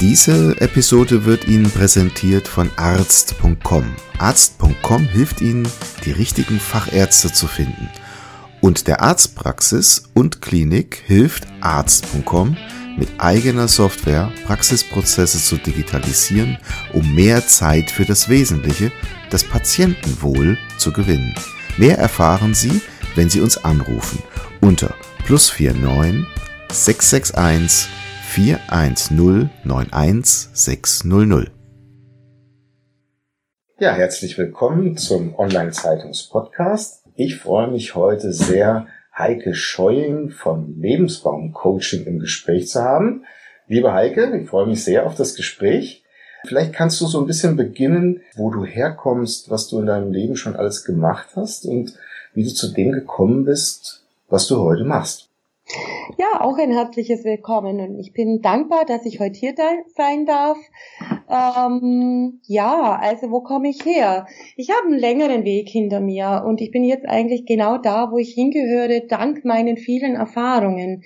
Diese Episode wird Ihnen präsentiert von arzt.com. Arzt.com hilft Ihnen, die richtigen Fachärzte zu finden. Und der Arztpraxis und Klinik hilft Arzt.com mit eigener Software Praxisprozesse zu digitalisieren, um mehr Zeit für das Wesentliche, das Patientenwohl, zu gewinnen. Mehr erfahren Sie, wenn Sie uns anrufen unter plus 49 661 410 91600. Ja, herzlich willkommen zum Online-Zeitungs-Podcast. Ich freue mich heute sehr, Heike Scheuing vom Lebensbaum Coaching im Gespräch zu haben. Liebe Heike, ich freue mich sehr auf das Gespräch. Vielleicht kannst du so ein bisschen beginnen, wo du herkommst, was du in deinem Leben schon alles gemacht hast und wie du zu dem gekommen bist, was du heute machst. Ja, auch ein herzliches Willkommen und ich bin dankbar, dass ich heute hier sein darf. Ähm, ja, also wo komme ich her? Ich habe einen längeren Weg hinter mir und ich bin jetzt eigentlich genau da, wo ich hingehöre, dank meinen vielen Erfahrungen.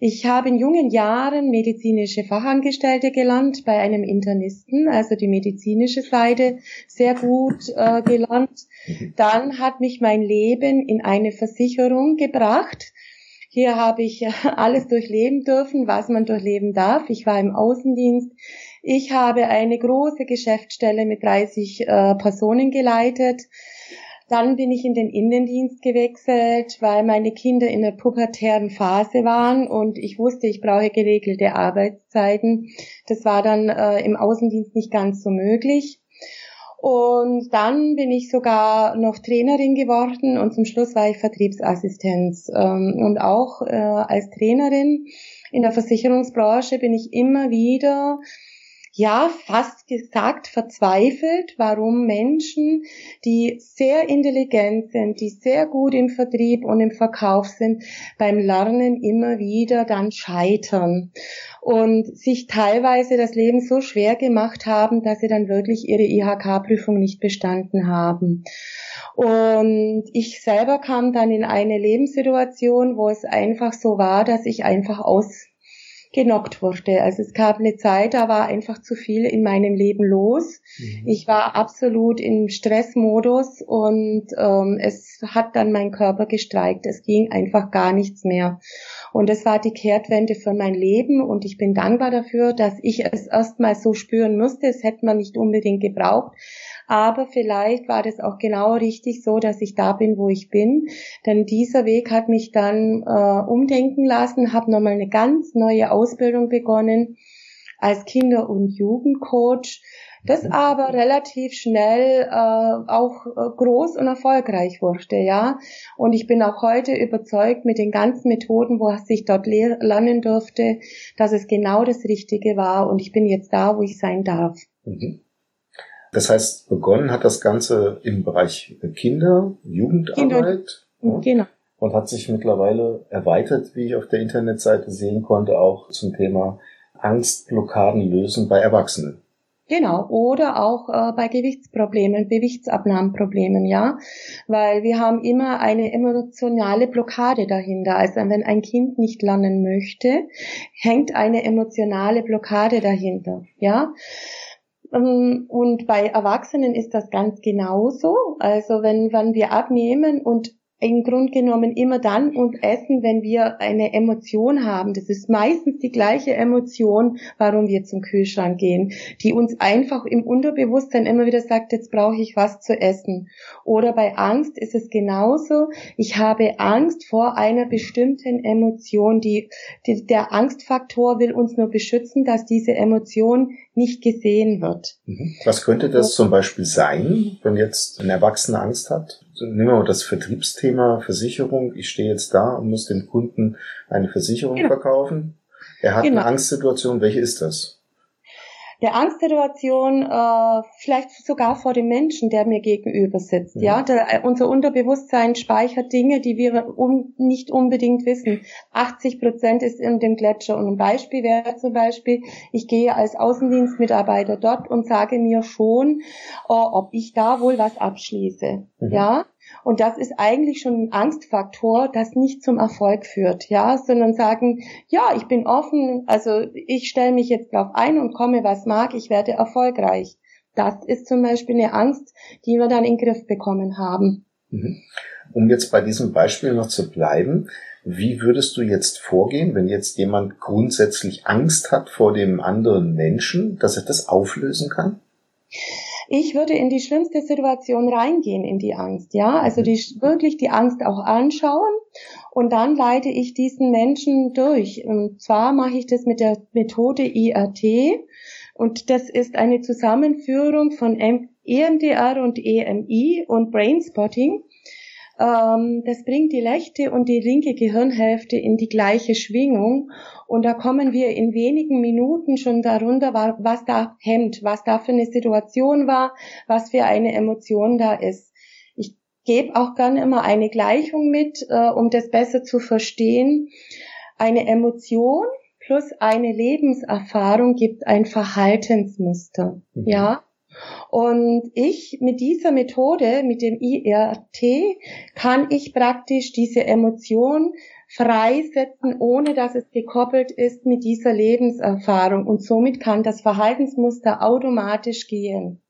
Ich habe in jungen Jahren medizinische Fachangestellte gelernt bei einem Internisten, also die medizinische Seite sehr gut äh, gelernt. Mhm. Dann hat mich mein Leben in eine Versicherung gebracht hier habe ich alles durchleben dürfen, was man durchleben darf. Ich war im Außendienst. Ich habe eine große Geschäftsstelle mit 30 äh, Personen geleitet. Dann bin ich in den Innendienst gewechselt, weil meine Kinder in der pubertären Phase waren und ich wusste, ich brauche geregelte Arbeitszeiten. Das war dann äh, im Außendienst nicht ganz so möglich. Und dann bin ich sogar noch Trainerin geworden und zum Schluss war ich Vertriebsassistenz. Ähm, und auch äh, als Trainerin in der Versicherungsbranche bin ich immer wieder ja, fast gesagt verzweifelt, warum Menschen, die sehr intelligent sind, die sehr gut im Vertrieb und im Verkauf sind, beim Lernen immer wieder dann scheitern und sich teilweise das Leben so schwer gemacht haben, dass sie dann wirklich ihre IHK-Prüfung nicht bestanden haben. Und ich selber kam dann in eine Lebenssituation, wo es einfach so war, dass ich einfach aus genockt wurde. Also es gab eine Zeit, da war einfach zu viel in meinem Leben los. Mhm. Ich war absolut im Stressmodus und ähm, es hat dann mein Körper gestreikt. Es ging einfach gar nichts mehr. Und es war die Kehrtwende für mein Leben und ich bin dankbar dafür, dass ich es erstmal so spüren musste. Es hätte man nicht unbedingt gebraucht. Aber vielleicht war das auch genau richtig so, dass ich da bin, wo ich bin. Denn dieser Weg hat mich dann äh, umdenken lassen, habe nochmal eine ganz neue Ausbildung begonnen als Kinder- und Jugendcoach das aber relativ schnell äh, auch äh, groß und erfolgreich wurde, ja. Und ich bin auch heute überzeugt mit den ganzen Methoden, wo ich dort lernen durfte, dass es genau das Richtige war und ich bin jetzt da, wo ich sein darf. Mhm. Das heißt, begonnen hat das Ganze im Bereich Kinder, Jugendarbeit. Kinder, genau. Und hat sich mittlerweile erweitert, wie ich auf der Internetseite sehen konnte, auch zum Thema Angstblockaden lösen bei Erwachsenen. Genau, oder auch äh, bei Gewichtsproblemen, Gewichtsabnahmeproblemen, ja, weil wir haben immer eine emotionale Blockade dahinter. Also wenn ein Kind nicht lernen möchte, hängt eine emotionale Blockade dahinter, ja. Ähm, und bei Erwachsenen ist das ganz genauso. Also wenn, wenn wir abnehmen und im Grund genommen immer dann und essen, wenn wir eine Emotion haben. Das ist meistens die gleiche Emotion, warum wir zum Kühlschrank gehen, die uns einfach im Unterbewusstsein immer wieder sagt, jetzt brauche ich was zu essen. Oder bei Angst ist es genauso. Ich habe Angst vor einer bestimmten Emotion. Die, die, der Angstfaktor will uns nur beschützen, dass diese Emotion nicht gesehen wird. Mhm. Was könnte das zum Beispiel sein, wenn jetzt ein Erwachsener Angst hat? Nehmen wir mal das Vertriebsthema Versicherung. Ich stehe jetzt da und muss dem Kunden eine Versicherung genau. verkaufen. Er hat genau. eine Angstsituation. Welche ist das? der Angstsituation äh, vielleicht sogar vor dem Menschen, der mir gegenüber sitzt. Ja, ja? Der, äh, unser Unterbewusstsein speichert Dinge, die wir um, nicht unbedingt wissen. 80 Prozent ist in dem Gletscher. Und ein Beispiel wäre zum Beispiel, ich gehe als Außendienstmitarbeiter dort und sage mir schon, äh, ob ich da wohl was abschließe. Mhm. Ja, und das ist eigentlich schon ein Angstfaktor, das nicht zum Erfolg führt, ja, sondern sagen, ja, ich bin offen, also ich stelle mich jetzt drauf ein und komme, was mag, ich werde erfolgreich. Das ist zum Beispiel eine Angst, die wir dann in den Griff bekommen haben. Mhm. Um jetzt bei diesem Beispiel noch zu bleiben, wie würdest du jetzt vorgehen, wenn jetzt jemand grundsätzlich Angst hat vor dem anderen Menschen, dass er das auflösen kann? Ich würde in die schlimmste Situation reingehen, in die Angst, ja, also die, wirklich die Angst auch anschauen und dann leite ich diesen Menschen durch. Und zwar mache ich das mit der Methode IRT und das ist eine Zusammenführung von EMDR und EMI und Brainspotting. Ähm, das bringt die rechte und die linke Gehirnhälfte in die gleiche Schwingung und da kommen wir in wenigen Minuten schon darunter, was da hemmt, was da für eine Situation war, was für eine Emotion da ist. Ich gebe auch gerne immer eine Gleichung mit, äh, um das besser zu verstehen. Eine Emotion plus eine Lebenserfahrung gibt ein Verhaltensmuster. Mhm. Ja. Und ich mit dieser Methode, mit dem IRT, kann ich praktisch diese Emotion freisetzen, ohne dass es gekoppelt ist mit dieser Lebenserfahrung. Und somit kann das Verhaltensmuster automatisch gehen.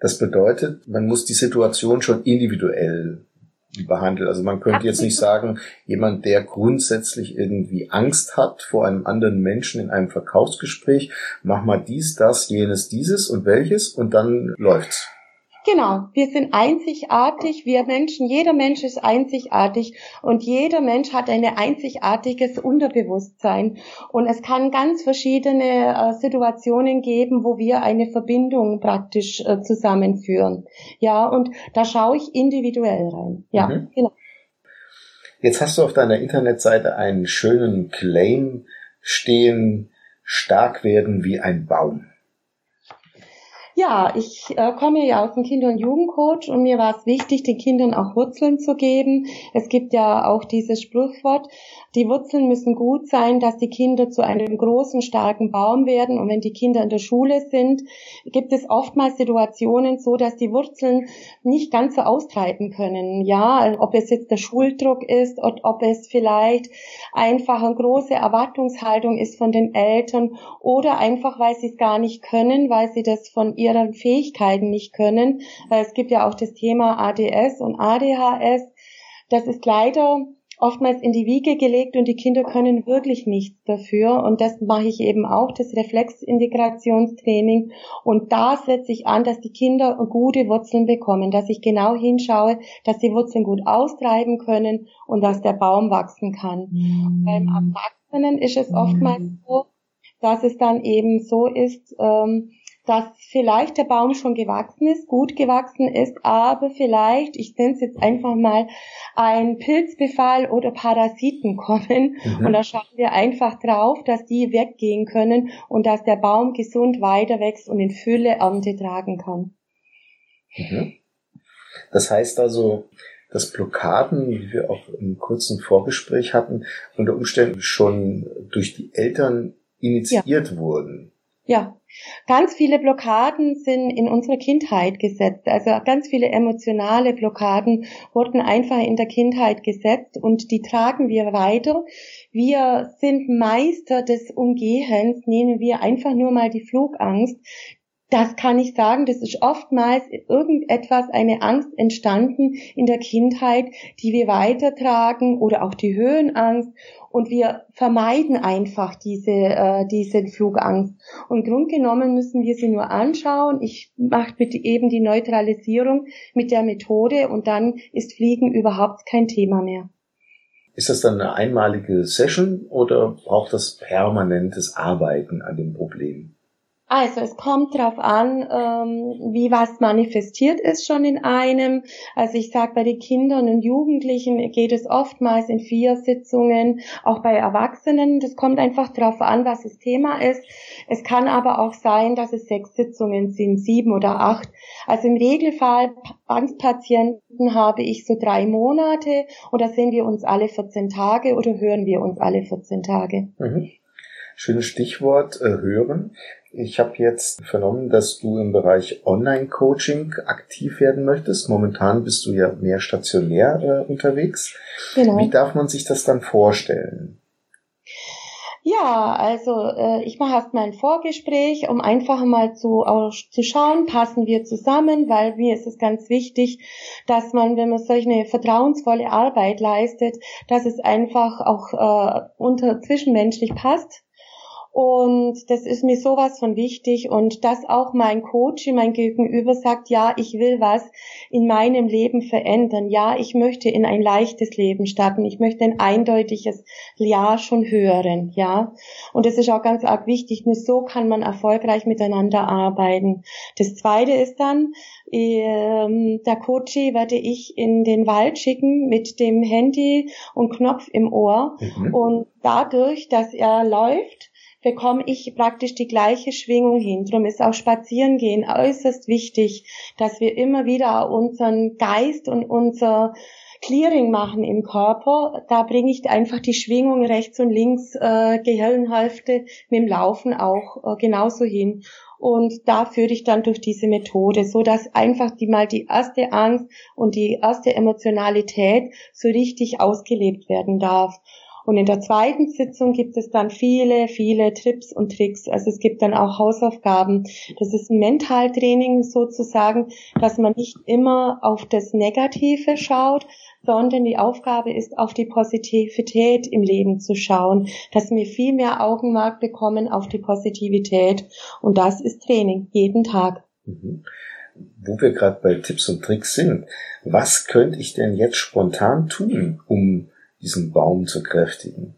Das bedeutet, man muss die Situation schon individuell behandeln. Also man könnte jetzt nicht sagen, jemand, der grundsätzlich irgendwie Angst hat vor einem anderen Menschen in einem Verkaufsgespräch, mach mal dies, das, jenes, dieses und welches und dann läuft's. Genau, wir sind einzigartig, wir Menschen, jeder Mensch ist einzigartig und jeder Mensch hat ein einzigartiges Unterbewusstsein. Und es kann ganz verschiedene äh, Situationen geben, wo wir eine Verbindung praktisch äh, zusammenführen. Ja, und da schaue ich individuell rein. Ja, mhm. genau. Jetzt hast du auf deiner Internetseite einen schönen Claim stehen, stark werden wie ein Baum. Ja, ich äh, komme ja aus dem Kinder- und Jugendcoach und mir war es wichtig, den Kindern auch Wurzeln zu geben. Es gibt ja auch dieses Sprichwort, die Wurzeln müssen gut sein, dass die Kinder zu einem großen, starken Baum werden. Und wenn die Kinder in der Schule sind, gibt es oftmals Situationen so, dass die Wurzeln nicht ganz so austreiben können. Ja, ob es jetzt der Schuldruck ist oder ob es vielleicht einfach eine große Erwartungshaltung ist von den Eltern oder einfach, weil sie es gar nicht können, weil sie das von ihren Fähigkeiten nicht können. Es gibt ja auch das Thema ADS und ADHS. Das ist leider oftmals in die Wiege gelegt und die Kinder können wirklich nichts dafür. Und das mache ich eben auch, das Reflexintegrationstraining. Und da setze ich an, dass die Kinder gute Wurzeln bekommen, dass ich genau hinschaue, dass die Wurzeln gut austreiben können und dass der Baum wachsen kann. Mhm. Beim Erwachsenen ist es oftmals mhm. so, dass es dann eben so ist, ähm, dass vielleicht der Baum schon gewachsen ist, gut gewachsen ist, aber vielleicht, ich nenne es jetzt einfach mal, ein Pilzbefall oder Parasiten kommen. Mhm. Und da schauen wir einfach drauf, dass die weggehen können und dass der Baum gesund weiter wächst und in Fülle Ernte tragen kann. Mhm. Das heißt also, dass Blockaden, wie wir auch im kurzen Vorgespräch hatten, unter Umständen schon durch die Eltern initiiert ja. wurden. Ja, Ganz viele Blockaden sind in unserer Kindheit gesetzt. Also ganz viele emotionale Blockaden wurden einfach in der Kindheit gesetzt und die tragen wir weiter. Wir sind Meister des Umgehens, nehmen wir einfach nur mal die Flugangst. Das kann ich sagen, das ist oftmals irgendetwas, eine Angst entstanden in der Kindheit, die wir weitertragen oder auch die Höhenangst und wir vermeiden einfach diese, äh, diese Flugangst. Und grundgenommen müssen wir sie nur anschauen. Ich mache bitte eben die Neutralisierung mit der Methode und dann ist Fliegen überhaupt kein Thema mehr. Ist das dann eine einmalige Session oder braucht das permanentes Arbeiten an dem Problem? Also es kommt darauf an, ähm, wie was manifestiert ist schon in einem. Also ich sage, bei den Kindern und Jugendlichen geht es oftmals in vier Sitzungen, auch bei Erwachsenen. Das kommt einfach darauf an, was das Thema ist. Es kann aber auch sein, dass es sechs Sitzungen sind, sieben oder acht. Also im Regelfall Angstpatienten habe ich so drei Monate oder sehen wir uns alle 14 Tage oder hören wir uns alle 14 Tage. Mhm. Schönes Stichwort äh, hören. Ich habe jetzt vernommen, dass du im Bereich Online-Coaching aktiv werden möchtest. Momentan bist du ja mehr stationär äh, unterwegs. Genau. Wie darf man sich das dann vorstellen? Ja, also äh, ich mache erstmal ein Vorgespräch, um einfach mal zu, auch zu schauen, passen wir zusammen, weil mir ist es ganz wichtig, dass man, wenn man solch eine vertrauensvolle Arbeit leistet, dass es einfach auch äh, unter zwischenmenschlich passt und das ist mir sowas von wichtig und dass auch mein Coach, mein Gegenüber sagt, ja, ich will was in meinem Leben verändern. Ja, ich möchte in ein leichtes Leben starten. Ich möchte ein eindeutiges Ja schon hören. Ja. Und das ist auch ganz arg wichtig. Nur so kann man erfolgreich miteinander arbeiten. Das zweite ist dann, ähm, der Coach werde ich in den Wald schicken mit dem Handy und Knopf im Ohr. Mhm. Und dadurch, dass er läuft, bekomme ich praktisch die gleiche Schwingung hin. Darum ist auch Spazierengehen äußerst wichtig, dass wir immer wieder unseren Geist und unser Clearing machen im Körper. Da bringe ich einfach die Schwingung rechts und links äh, Gehirnhälfte mit dem Laufen auch äh, genauso hin. Und da führe ich dann durch diese Methode, so dass einfach die mal die erste Angst und die erste Emotionalität so richtig ausgelebt werden darf. Und in der zweiten Sitzung gibt es dann viele, viele Tipps und Tricks. Also es gibt dann auch Hausaufgaben. Das ist ein Mentaltraining sozusagen, dass man nicht immer auf das Negative schaut, sondern die Aufgabe ist, auf die Positivität im Leben zu schauen, dass wir viel mehr Augenmerk bekommen auf die Positivität. Und das ist Training, jeden Tag. Mhm. Wo wir gerade bei Tipps und Tricks sind, was könnte ich denn jetzt spontan tun, um diesen Baum zu kräftigen?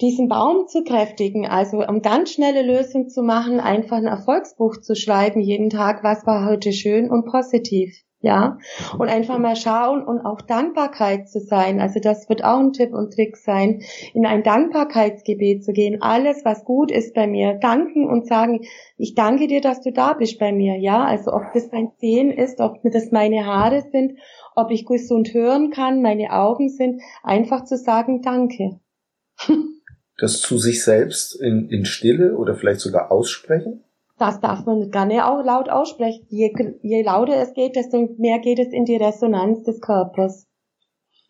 Diesen Baum zu kräftigen, also um ganz schnelle Lösung zu machen, einfach ein Erfolgsbuch zu schreiben jeden Tag, was war heute schön und positiv. Ja, mhm. und einfach mal schauen und auch Dankbarkeit zu sein. Also das wird auch ein Tipp und Trick sein, in ein Dankbarkeitsgebet zu gehen. Alles, was gut ist bei mir, danken und sagen, ich danke dir, dass du da bist bei mir. Ja, also ob das mein Zehen ist, ob das meine Haare sind ob ich gesund hören kann, meine Augen sind, einfach zu sagen Danke. Das zu sich selbst in, in Stille oder vielleicht sogar aussprechen? Das darf man gerne auch laut aussprechen. Je, je lauter es geht, desto mehr geht es in die Resonanz des Körpers.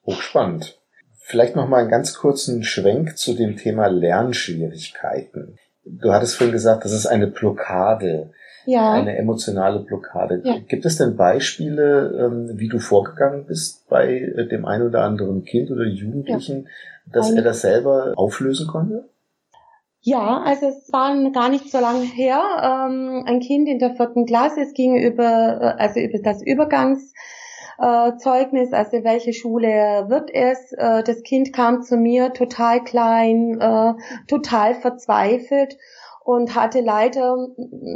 Hochspannend. Vielleicht noch mal einen ganz kurzen Schwenk zu dem Thema Lernschwierigkeiten. Du hattest vorhin gesagt, das ist eine Blockade ja. eine emotionale Blockade. Ja. Gibt es denn Beispiele, ähm, wie du vorgegangen bist bei äh, dem einen oder anderen Kind oder Jugendlichen, ja. dass er das selber auflösen konnte? Ja, also es war gar nicht so lange her. Ähm, ein Kind in der vierten Klasse, es ging über, äh, also über das Übergangs Zeugnis, also welche Schule wird es. Äh, das Kind kam zu mir total klein, äh, total verzweifelt und hatte leider,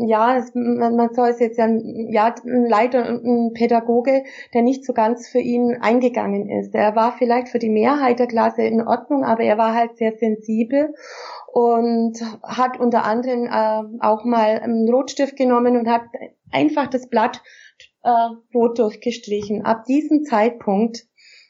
ja, man soll es jetzt ja, ja, leider ein Pädagoge, der nicht so ganz für ihn eingegangen ist. Er war vielleicht für die Mehrheit der Klasse in Ordnung, aber er war halt sehr sensibel und hat unter anderem äh, auch mal einen Rotstift genommen und hat einfach das Blatt äh, rot durchgestrichen. Ab diesem Zeitpunkt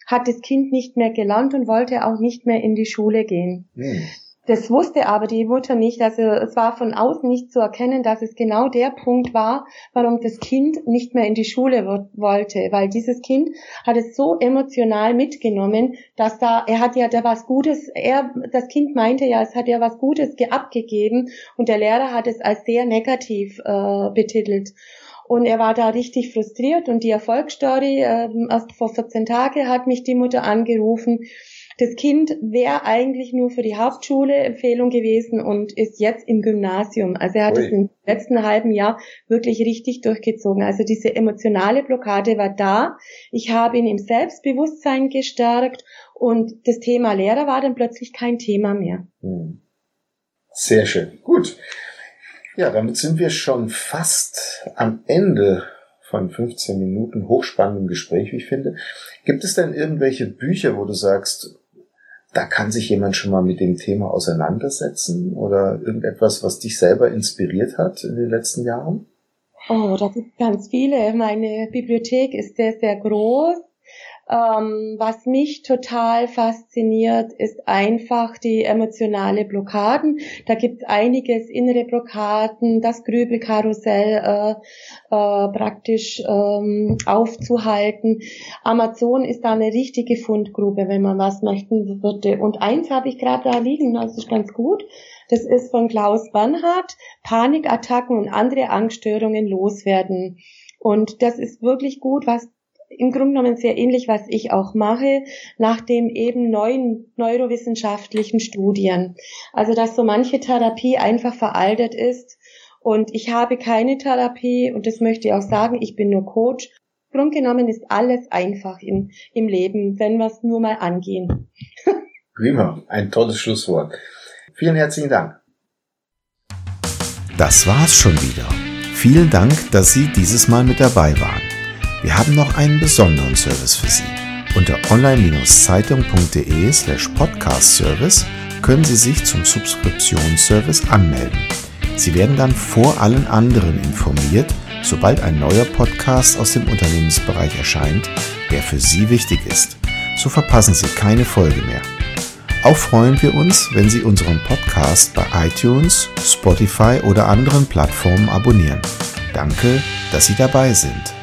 hat das Kind nicht mehr gelernt und wollte auch nicht mehr in die Schule gehen. Hm. Das wusste aber die Mutter nicht. Also es war von außen nicht zu erkennen, dass es genau der Punkt war, warum das Kind nicht mehr in die Schule wollte. Weil dieses Kind hat es so emotional mitgenommen, dass da, er hat ja da was Gutes, er, das Kind meinte ja, es hat ja was Gutes abgegeben und der Lehrer hat es als sehr negativ äh, betitelt. Und er war da richtig frustriert und die Erfolgsstory, äh, erst vor 14 Tagen hat mich die Mutter angerufen das Kind wäre eigentlich nur für die Hauptschule Empfehlung gewesen und ist jetzt im Gymnasium. Also er hat es im letzten halben Jahr wirklich richtig durchgezogen. Also diese emotionale Blockade war da. Ich habe ihn im Selbstbewusstsein gestärkt und das Thema Lehrer war dann plötzlich kein Thema mehr. Hm. Sehr schön. Gut. Ja, damit sind wir schon fast am Ende von 15 Minuten hochspannendem Gespräch, wie ich finde. Gibt es denn irgendwelche Bücher, wo du sagst, da kann sich jemand schon mal mit dem Thema auseinandersetzen oder irgendetwas, was dich selber inspiriert hat in den letzten Jahren? Oh, da gibt ganz viele. Meine Bibliothek ist sehr, sehr groß. Ähm, was mich total fasziniert, ist einfach die emotionale Blockaden. Da gibt es einiges, innere Blockaden, das Grübelkarussell äh, äh, praktisch ähm, aufzuhalten. Amazon ist da eine richtige Fundgrube, wenn man was möchten würde. Und eins habe ich gerade da liegen, das ist ganz gut. Das ist von Klaus Bernhardt, Panikattacken und andere Angststörungen loswerden. Und das ist wirklich gut, was im Grunde genommen sehr ähnlich, was ich auch mache, nach dem eben neuen neurowissenschaftlichen Studien. Also, dass so manche Therapie einfach veraltet ist. Und ich habe keine Therapie und das möchte ich auch sagen, ich bin nur Coach. Im Grunde genommen ist alles einfach im, im Leben, wenn wir es nur mal angehen. Prima, ein tolles Schlusswort. Vielen herzlichen Dank. Das war's schon wieder. Vielen Dank, dass Sie dieses Mal mit dabei waren. Wir haben noch einen besonderen Service für Sie. Unter online-zeitung.de slash podcast-service können Sie sich zum Subskriptionsservice anmelden. Sie werden dann vor allen anderen informiert, sobald ein neuer Podcast aus dem Unternehmensbereich erscheint, der für Sie wichtig ist. So verpassen Sie keine Folge mehr. Auch freuen wir uns, wenn Sie unseren Podcast bei iTunes, Spotify oder anderen Plattformen abonnieren. Danke, dass Sie dabei sind.